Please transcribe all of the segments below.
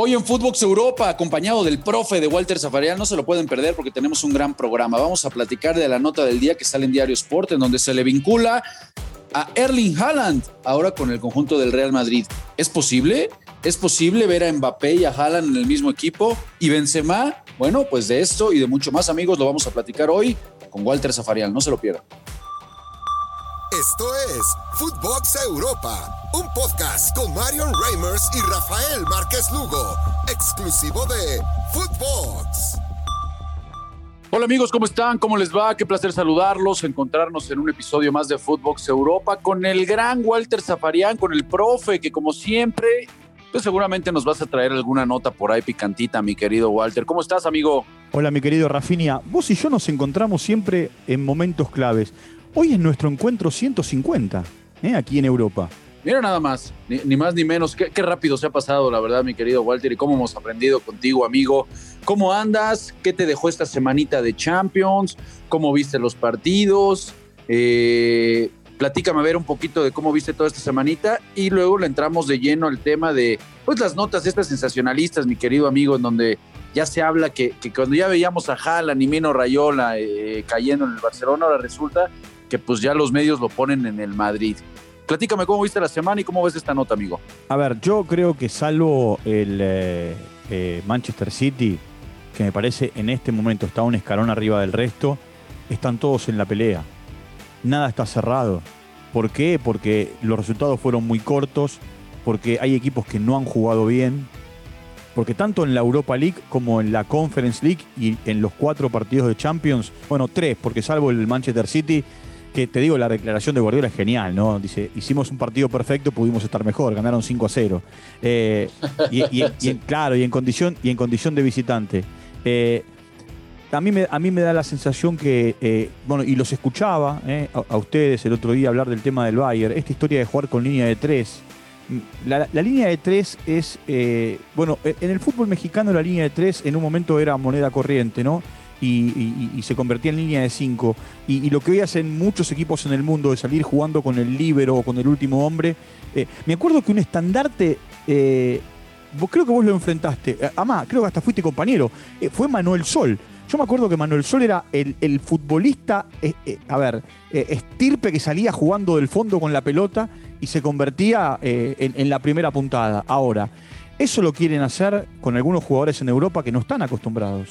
Hoy en Footbox Europa, acompañado del profe de Walter Zafarian, no se lo pueden perder porque tenemos un gran programa. Vamos a platicar de la nota del día que sale en Diario Sport, en donde se le vincula a Erling Haaland, ahora con el conjunto del Real Madrid. ¿Es posible? ¿Es posible ver a Mbappé y a Haaland en el mismo equipo? ¿Y Benzema? Bueno, pues de esto y de mucho más, amigos, lo vamos a platicar hoy con Walter Zafarian. No se lo pierdan. Esto es Footbox Europa, un podcast con Marion Reimers y Rafael Márquez Lugo, exclusivo de Footbox. Hola amigos, ¿cómo están? ¿Cómo les va? Qué placer saludarlos, encontrarnos en un episodio más de Footbox Europa con el gran Walter Zafarian, con el profe, que como siempre, pues seguramente nos vas a traer alguna nota por ahí picantita, mi querido Walter. ¿Cómo estás, amigo? Hola, mi querido Rafinia. Vos y yo nos encontramos siempre en momentos claves. Hoy es nuestro encuentro 150, ¿eh? aquí en Europa. Mira nada más, ni, más ni menos. Qué, rápido se ha pasado, la verdad, mi querido Walter, y cómo hemos aprendido contigo, amigo. ¿Cómo andas? ¿Qué te dejó esta semanita de Champions? ¿Cómo viste los partidos? Eh, platícame a ver un poquito de cómo viste toda esta semanita y luego le entramos de lleno al tema de pues las notas estas sensacionalistas, mi querido amigo, en donde ya se habla que, cuando ya veíamos a Haaland y Mino Rayola eh, cayendo en el Barcelona, ahora resulta que pues ya los medios lo ponen en el Madrid. Platícame cómo viste la semana y cómo ves esta nota, amigo. A ver, yo creo que salvo el eh, eh, Manchester City, que me parece en este momento está un escalón arriba del resto, están todos en la pelea. Nada está cerrado. ¿Por qué? Porque los resultados fueron muy cortos, porque hay equipos que no han jugado bien, porque tanto en la Europa League como en la Conference League y en los cuatro partidos de Champions, bueno, tres, porque salvo el Manchester City, que te digo, la declaración de Guardiola es genial, ¿no? Dice, hicimos un partido perfecto, pudimos estar mejor, ganaron 5 a 0. Eh, y, claro, y en condición, y en condición de visitante. Eh, a mí, me, a mí me da la sensación que, eh, bueno, y los escuchaba a, ustedes el otro día hablar del tema del Bayern, esta historia de jugar con línea de tres. La, línea de tres es, bueno, en el fútbol mexicano la línea de tres en un momento era moneda corriente, ¿no? Y, se convertía en línea de 5. Y, lo que hoy hacen muchos equipos en el mundo de salir jugando con el líbero o con el último hombre. Eh, me acuerdo que un estandarte, eh, vos, creo que vos lo enfrentaste, eh, Amá, creo que hasta fuiste compañero, fue Manuel Sol. Yo me acuerdo que Manuel Sol era el, futbolista, a ver, estirpe que salía jugando del fondo con la pelota y se convertía en la primera puntada. Ahora, eso lo quieren hacer con algunos jugadores en Europa que no están acostumbrados.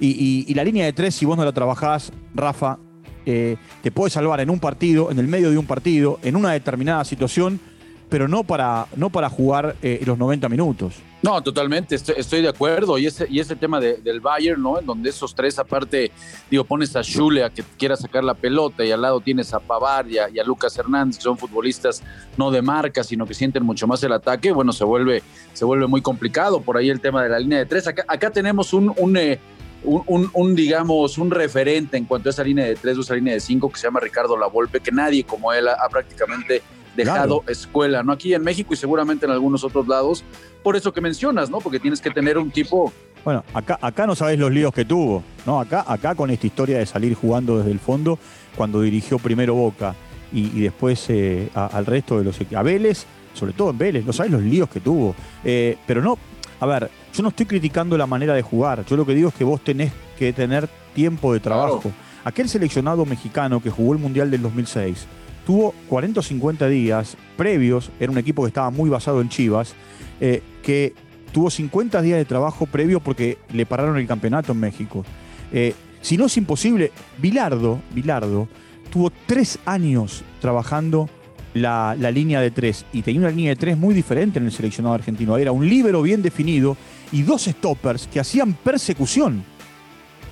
Y, la línea de tres, si vos no la trabajás, Rafa, eh, te puede salvar en un partido, en el medio de un partido, en una determinada situación, pero no para, no para jugar eh, los 90 minutos. No, totalmente, estoy, de acuerdo. Y ese, y ese tema del Bayern, ¿no? En donde esos tres, aparte, digo, pones a Schule a que quiera sacar la pelota y al lado tienes a Pavar y a, Lucas Hernández, que son futbolistas no de marca, sino que sienten mucho más el ataque. Bueno, se vuelve, se vuelve muy complicado por ahí el tema de la línea de tres. Acá, acá tenemos un, eh, un, digamos, un referente en cuanto a esa línea de tres o esa línea de cinco que se llama Ricardo Lavolpe, que nadie como él ha, prácticamente dejado escuela, ¿no? Aquí en México y seguramente en algunos otros lados, por eso que mencionas, ¿no? Porque tienes que tener un tipo... Bueno, acá, acá no sabes los líos que tuvo, ¿no? Acá, acá con esta historia de salir jugando desde el fondo, cuando dirigió primero Boca y, después eh, al resto de los a Vélez, sobre todo en Vélez, no sabes los líos que tuvo. Eh, pero no, a ver, yo no estoy criticando la manera de jugar. Yo lo que digo es que vos tenés que tener tiempo de trabajo. Aquel seleccionado mexicano que jugó el Mundial del 2006 tuvo 40 o 50 días previos, era un equipo que estaba muy basado en Chivas, eh, que tuvo 50 días de trabajo previo porque le pararon el campeonato en México. Eh, si no es imposible, Bilardo, Bilardo tuvo tres años trabajando la, línea de tres y tenía una línea de tres muy diferente en el seleccionado argentino. Era un líbero bien definido y dos stoppers que hacían persecución.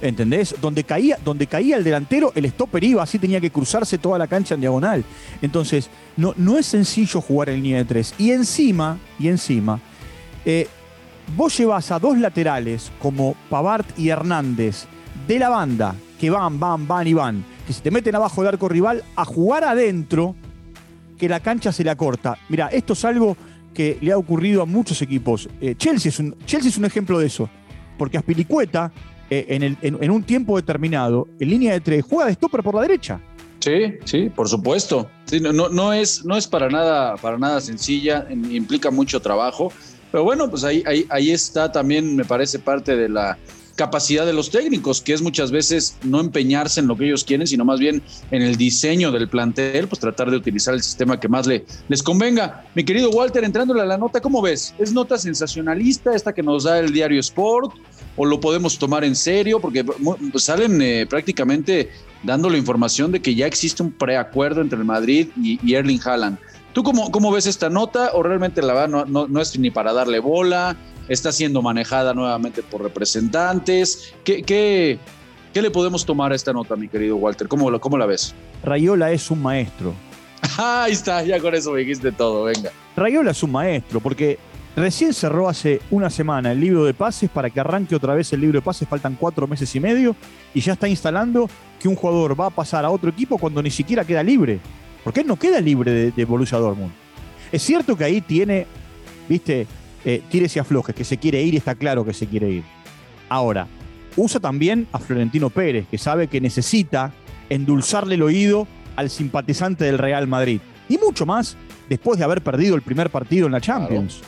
¿Entendés? Donde caía, donde caía el delantero, el stopper iba, así tenía que cruzarse toda la cancha en diagonal. Entonces, no, no es sencillo jugar en línea de tres. Y encima, y encima, eh, vos llevas a dos laterales como Pavart y Hernández de la banda, que van, van, van y van, que se te meten abajo del arco rival, a jugar adentro que la cancha se la corta. Mira, esto es algo que le ha ocurrido a muchos equipos. Eh, Chelsea, es un, Chelsea es un ejemplo de eso, porque Aspilicueta, eh, en, un tiempo determinado, en línea de tres, juega de stopper por la derecha. Sí, sí, por supuesto. no, es, no es para nada, para nada sencilla, implica mucho trabajo. Pero bueno, pues ahí, ahí está también, me parece, parte de la capacidad de los técnicos, que es muchas veces no empeñarse en lo que ellos quieren, sino más bien en el diseño del plantel, pues tratar de utilizar el sistema que más le, les convenga. Mi querido Walter, entrándole a la nota, ¿cómo ves? ¿Es nota sensacionalista esta que nos da el diario Sport? ¿O lo podemos tomar en serio? Porque salen eh, prácticamente dando la información de que ya existe un preacuerdo entre el Madrid y, Erling Haaland. ¿Tú cómo, cómo, ves esta nota? ¿O realmente la va no, no es ni para darle bola? Está siendo manejada nuevamente por representantes. ¿Qué, qué, qué le podemos tomar a esta nota, mi querido Walter? ¿Cómo, cómo la ves? Rayola es un maestro. Ahí está, ya con eso me dijiste todo, venga. Rayola es un maestro, porque recién cerró hace una semana el libro de pases para que arranque otra vez el libro de pases, faltan cuatro meses y medio, y ya está instalando que un jugador va a pasar a otro equipo cuando ni siquiera queda libre. Porque él no queda libre de, de Borussia Dortmund. Es cierto que ahí tiene, viste, eh, tires y aflojes, que se quiere ir y está claro que se quiere ir. Ahora, usa también a Florentino Pérez, que sabe que necesita endulzarle el oído al simpatizante del Real Madrid. Y mucho más después de haber perdido el primer partido en la Champions.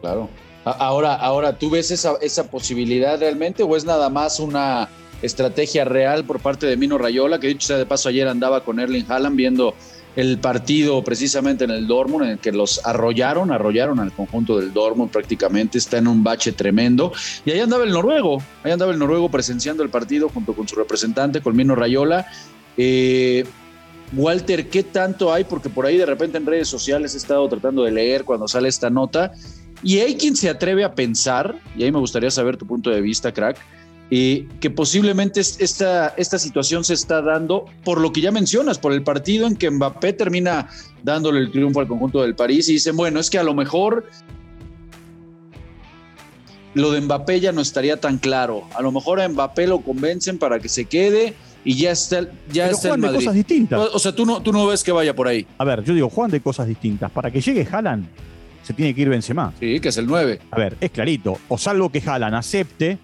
Claro. Ahora, ahora, ¿tú ves esa, esa posibilidad realmente o es nada más una estrategia real por parte de Mino Rayola, que dicho sea de paso ayer andaba con Erling Haaland viendo el partido precisamente en el Dortmund, en el que los arrollaron, arrollaron al conjunto del Dortmund prácticamente, está en un bache tremendo. Y ahí andaba el noruego, ahí andaba el noruego presenciando el partido junto con su representante, Colmino Rayola. Eh, Walter, ¿qué tanto hay? Porque por ahí de repente en redes sociales he estado tratando de leer cuando sale esta nota. Y hay quien se atreve a pensar, y ahí me gustaría saber tu punto de vista, crack, que posiblemente esta, esta situación se está dando por lo que ya mencionas, por el partido en que Mbappé termina dándole el triunfo al conjunto del París y dicen, bueno, es que a lo mejor lo de Mbappé ya no estaría tan claro. A lo mejor a Mbappé lo convencen para que se quede y ya está, ya está en Madrid. cosas distintas. O, sea, tú no, tú no ves que vaya por ahí. A ver, yo digo, Juan de cosas distintas. Para que llegue Haaland, se tiene que ir Benzema. Sí, que es el 9. A ver, es clarito. O salvo que Haaland acepte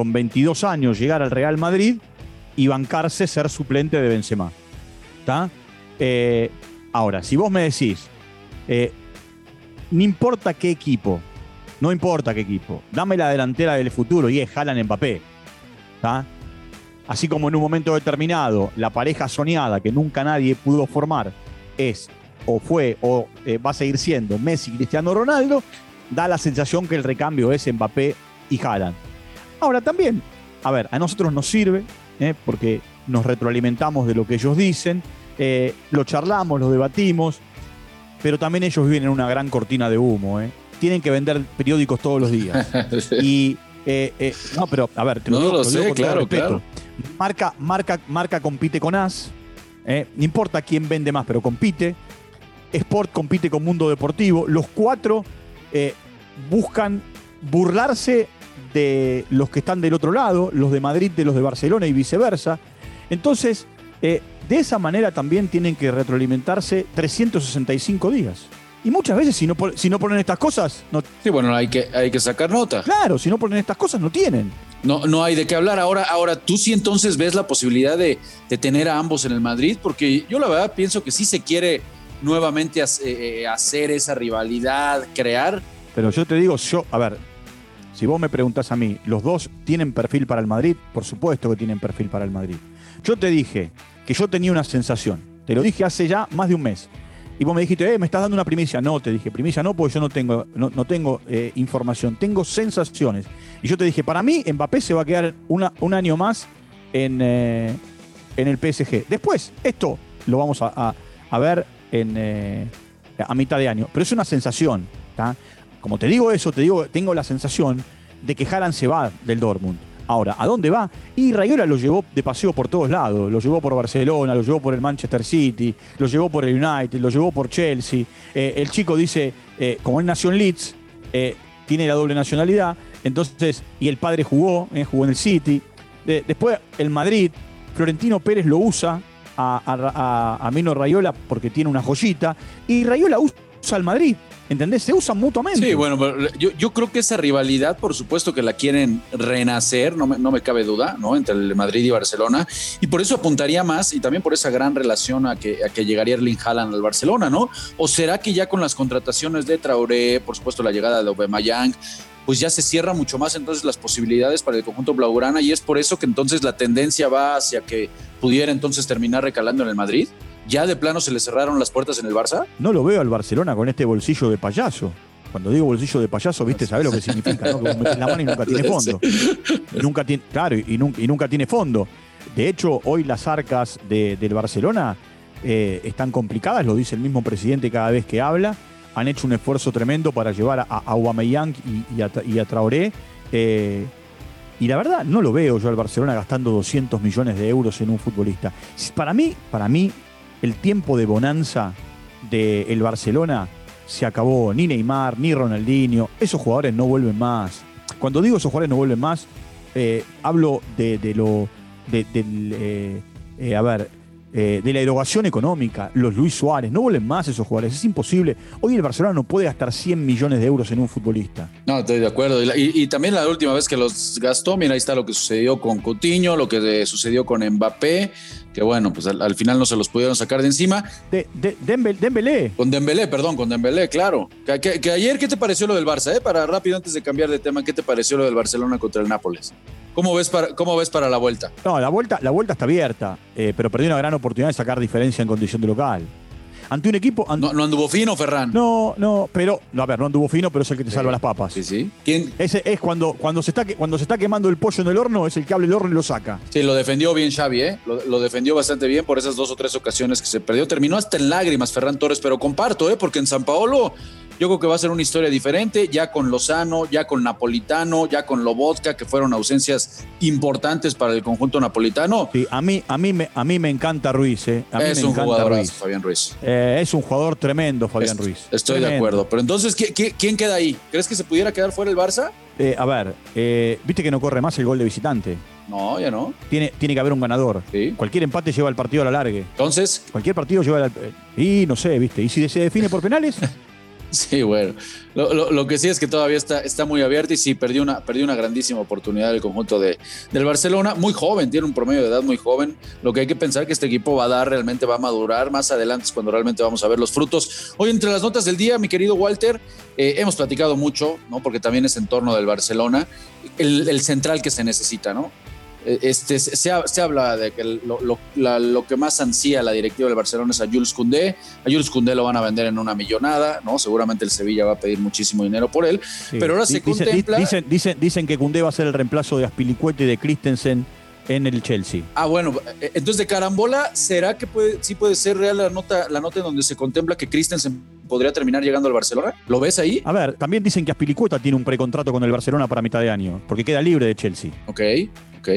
con 22 años llegar al Real Madrid y bancarse ser suplente de Benzema. Eh, ahora, si vos me decís, eh, no importa qué equipo, no importa qué equipo, dame la delantera del futuro y es Haaland Mbappé. Así como en un momento determinado la pareja soñada que nunca nadie pudo formar es o fue o eh, va a seguir siendo Messi Cristiano Ronaldo, da la sensación que el recambio es Mbappé y Haaland. Ahora también, a ver, a nosotros nos sirve, ¿eh? porque nos retroalimentamos de lo que ellos dicen, eh, lo charlamos, lo debatimos, pero también ellos viven en una gran cortina de humo. ¿eh? Tienen que vender periódicos todos los días. y no, pero a ver, te lo no lo, sé, claro, claro. Marca, marca, marca compite con AS. no importa quién vende más, pero compite. Sport compite con Mundo Deportivo. Los cuatro buscan burlarse de los que están del otro lado, los de Madrid de los de Barcelona y viceversa. Entonces, eh, de esa manera también tienen que retroalimentarse 365 días. Y muchas veces si no, si no ponen estas cosas... No... Sí, bueno, hay que, hay que sacar nota. Claro, si no ponen estas cosas no tienen. No, no hay de qué hablar. Ahora, ahora tú sí entonces ves la posibilidad de, tener a ambos en el Madrid, porque yo la verdad pienso que sí se quiere nuevamente eh, hacer esa rivalidad, crear. Pero yo te digo, yo, a ver, si vos me preguntás a mí, ¿los dos tienen perfil para el Madrid? Por supuesto que tienen perfil para el Madrid. Yo te dije que yo tenía una sensación. Te lo dije hace ya más de un mes. Y vos me dijiste, eh, me estás dando una primicia. No, te dije, primicia no, porque yo no tengo, no, tengo eh, información, tengo sensaciones. Y yo te dije, para mí, Mbappé se va a quedar un año más en, eh, en el PSG. Después, esto lo vamos a, ver en, eh, a mitad de año. Pero es una sensación. Como te digo eso, te digo, tengo la sensación de que Haaland se va del Dortmund. Ahora, ¿a dónde va? Y Rayola lo llevó de paseo por todos lados. Lo llevó por Barcelona, lo llevó por el Manchester City, lo llevó por el United, lo llevó por Chelsea. Eh, el chico dice, eh, como él nació en Leeds, eh, tiene la doble nacionalidad, entonces, y el padre jugó, jugó en el City. después, el Madrid, Florentino Pérez lo usa a, a, Mino Rayola porque tiene una joyita, y Rayola usa al Madrid ¿Entendés? Se usan mutuamente. Sí, bueno, yo, yo, creo que esa rivalidad, por supuesto que la quieren renacer, no me, no me cabe duda, ¿no? Entre el Madrid y Barcelona. Y por eso apuntaría más y también por esa gran relación a que, a que llegaría Erling Haaland al Barcelona, ¿no? ¿O será que ya con las contrataciones de Traoré, por supuesto la llegada de Aubameyang, pues ya se cierra mucho más entonces las posibilidades para el conjunto blaugrana y es por eso que entonces la tendencia va hacia que pudiera entonces terminar recalando en el Madrid? ¿Ya de plano se le cerraron las puertas en el Barça? No lo veo al Barcelona con este bolsillo de payaso. Cuando digo bolsillo de payaso, viste, sabes lo que significa, ¿no? Que metes la mano y nunca tiene fondo. nunca tiene, claro, y nunca, tiene fondo. De hecho, hoy las arcas del Barcelona eh, están complicadas, lo dice el mismo presidente cada vez que habla. Han hecho un esfuerzo tremendo para llevar a, Aubameyang y, a, Traoré. Eh, y la verdad, no lo veo yo al Barcelona gastando 200 millones de euros en un futbolista. Para mí, para mí, el tiempo de bonanza del Barcelona se acabó. Ni Neymar, ni Ronaldinho. Esos jugadores no vuelven más. Cuando digo esos jugadores no vuelven más, eh, hablo de, lo. De, eh, eh, a ver, de la erogación económica, los Luis Suárez, no vuelven más esos jugadores, es imposible. Hoy el Barcelona no puede gastar 100 millones de euros en un futbolista. No, estoy de acuerdo. Y, y, también la última vez que los gastó, mira, ahí está lo que sucedió con Coutinho, lo que sucedió con Mbappé, que bueno, pues al, final no se los pudieron sacar de encima. De, de, Dembélé. Con Dembélé, perdón, con Dembélé, claro. Que, ayer, ¿qué te pareció lo del Barça? Eh? Para rápido, antes de cambiar de tema, ¿qué te pareció lo del Barcelona contra el Nápoles? ¿Cómo ves para, cómo ves para la vuelta? No, la vuelta, la vuelta está abierta, eh, pero perdió una gran oportunidad de sacar diferencia en condición de local ante un equipo. no, anduvo fino, Ferran. No, no, pero. No, a ver, no anduvo fino, pero es el que te salva las papas. Sí, sí. ¿Quién? Ese es cuando, cuando, se está, cuando se está quemando el pollo en el horno, es el que abre el horno y lo saca. Sí, lo defendió bien Xavi, ¿eh? Lo, defendió bastante bien por esas dos o tres ocasiones que se perdió. Terminó hasta en lágrimas, Ferran Torres, pero comparto, ¿eh? Porque en San Paolo yo creo que va a ser una historia diferente, ya con Lozano, ya con Napolitano, ya con Lobotka, que fueron ausencias importantes para el conjunto napolitano. Sí, a mí, a mí, me, a mí me encanta Ruiz, ¿eh? A mí es me un jugador, Fabián Ruiz. Eh, es un jugador tremendo, Fabián Ruiz. Estoy de acuerdo. Pero entonces, quién queda ahí? ¿Crees que se pudiera quedar fuera el Barça? Eh, a ver, eh, viste que no corre más el gol de visitante. No, ya no. Tiene, tiene que haber un ganador. Cualquier empate lleva el partido a la largue. Entonces. Cualquier partido lleva al. Y no sé, viste. ¿Y si se define por penales? Sí, bueno. Lo, que sí es que todavía está, está muy abierto y sí, perdió una, perdió una grandísima oportunidad el conjunto de, del Barcelona. Muy joven, tiene un promedio de edad muy joven. Lo que hay que pensar que este equipo va a dar, realmente va a madurar. Más adelante es cuando realmente vamos a ver los frutos. Hoy, entre las notas del día, mi querido Walter, eh, hemos platicado mucho, ¿no? Porque también es en torno del Barcelona, el, el central que se necesita, ¿no? Eh, este, se, habla de que lo, que más ansía la directiva del Barcelona es a Jules Koundé. A Jules Koundé lo van a vender en una millonada, ¿no? Seguramente el Sevilla va a pedir muchísimo dinero por él. Pero ahora se contempla... Dicen, dicen, dicen que Koundé va a ser el reemplazo de Aspilicueta y de Christensen en el Chelsea. Ah, bueno, eh, entonces de carambola, ¿será que puede, sí puede ser real la nota, la nota en donde se contempla que Christensen podría terminar llegando al Barcelona? ¿Lo ves ahí? A ver, también dicen que Aspilicueta tiene un precontrato con el Barcelona para mitad de año, porque queda libre de Chelsea. Ok. Ok.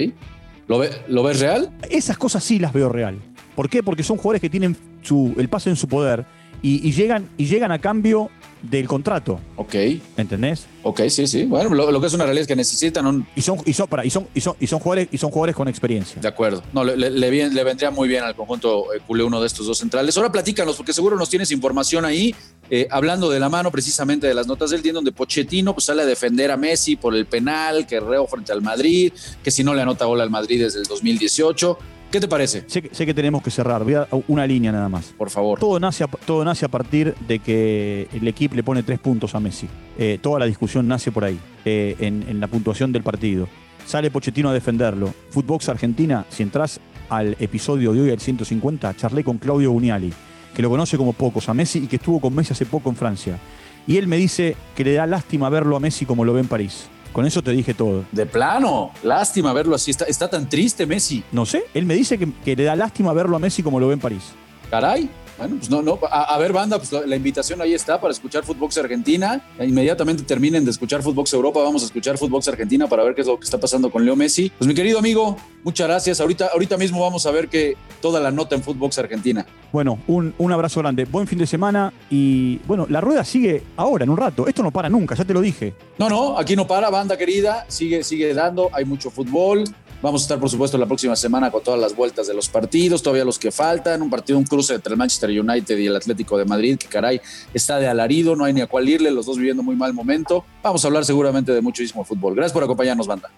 ¿Lo, ¿Lo ves real? Esas cosas sí las veo real. ¿Por qué? Porque son jugadores que tienen su, el pase en su poder y, llegan, y llegan a cambio del contrato. Ok. ¿Entendés? Ok, sí, sí. Bueno, lo, que es una realidad es que necesitan Y son, y son, para, y son, y son, y son, jugadores, y son jugadores con experiencia. De acuerdo. No, le, le, vendría muy bien al conjunto eh, culé uno de estos dos centrales. Ahora platícanos, porque seguro nos tienes información ahí, eh, hablando de la mano precisamente de las notas del día, donde Pochettino pues, sale a defender a Messi por el penal que reo frente al Madrid, que si no le anota gol al Madrid desde el 2018. ¿Qué te parece? Sé, que tenemos que cerrar. Voy a una línea nada más. Por favor. Todo nace a, todo nace a partir de que el equipo le pone tres puntos a Messi. Eh, toda la discusión nace por ahí, eh, en, la puntuación del partido. Sale Pochettino a defenderlo. Footbox Argentina, si entras al episodio de hoy, al 150, charlé con Claudio Buniali, que lo conoce como pocos a Messi y que estuvo con Messi hace poco en Francia. Y él me dice que le da lástima verlo a Messi como lo ve en París. Con eso te dije todo. De plano, lástima verlo así. Está, está tan triste Messi. No sé, él me dice que, le da lástima verlo a Messi como lo ve en París. Caray. Bueno, pues no, no. A, ver, banda, pues la, invitación ahí está para escuchar Footbox Argentina. Inmediatamente terminen de escuchar Footbox Europa, vamos a escuchar Footbox Argentina para ver qué es lo que está pasando con Leo Messi. Pues mi querido amigo, Muchas gracias. Ahorita, ahorita mismo vamos a ver que toda la nota en Footbox Argentina. Bueno, un, un, abrazo grande. Buen fin de semana y bueno, la rueda sigue ahora, en un rato. Esto no para nunca, ya te lo dije. No, no, aquí no para, banda querida. Sigue, sigue dando. Hay mucho fútbol. Vamos a estar, por supuesto, la próxima semana con todas las vueltas de los partidos, todavía los que faltan. Un partido, un cruce entre el Manchester United y el Atlético de Madrid, que caray, está de alarido, no hay ni a cuál irle, los dos viviendo muy mal momento. Vamos a hablar seguramente de muchísimo fútbol. Gracias por acompañarnos, banda.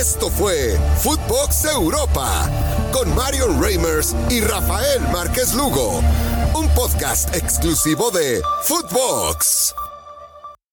Esto fue Footbox Europa con Marion Reimers y Rafael Márquez Lugo, un podcast exclusivo de Footbox.